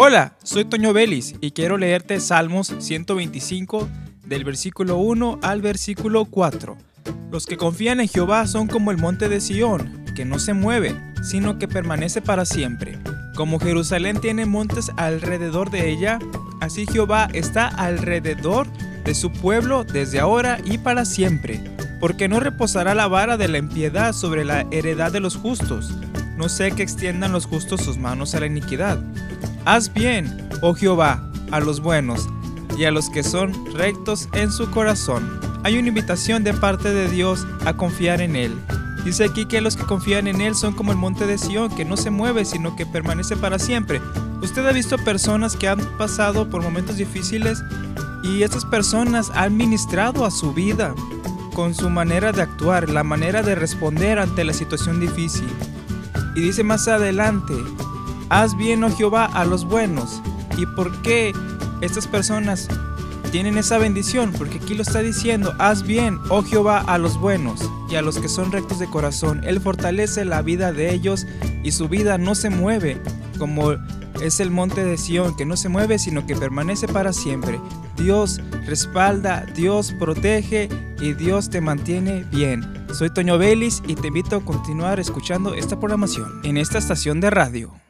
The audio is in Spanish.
Hola, soy Toño Vélez y quiero leerte Salmos 125 del versículo 1 al versículo 4. Los que confían en Jehová son como el monte de Sión, que no se mueve, sino que permanece para siempre. Como Jerusalén tiene montes alrededor de ella, así Jehová está alrededor de su pueblo desde ahora y para siempre. Porque no reposará la vara de la impiedad sobre la heredad de los justos, no sé que extiendan los justos sus manos a la iniquidad. Haz bien, oh Jehová, a los buenos y a los que son rectos en su corazón. Hay una invitación de parte de Dios a confiar en Él. Dice aquí que los que confían en Él son como el monte de Sión, que no se mueve, sino que permanece para siempre. Usted ha visto personas que han pasado por momentos difíciles y estas personas han ministrado a su vida con su manera de actuar, la manera de responder ante la situación difícil. Y dice más adelante, haz bien, oh Jehová, a los buenos. ¿Y por qué estas personas tienen esa bendición? Porque aquí lo está diciendo, haz bien, oh Jehová, a los buenos y a los que son rectos de corazón. Él fortalece la vida de ellos y su vida no se mueve como es el monte de Sión, que no se mueve, sino que permanece para siempre. Dios respalda, Dios protege y Dios te mantiene bien. Soy Toño Vélez y te invito a continuar escuchando esta programación en esta estación de radio.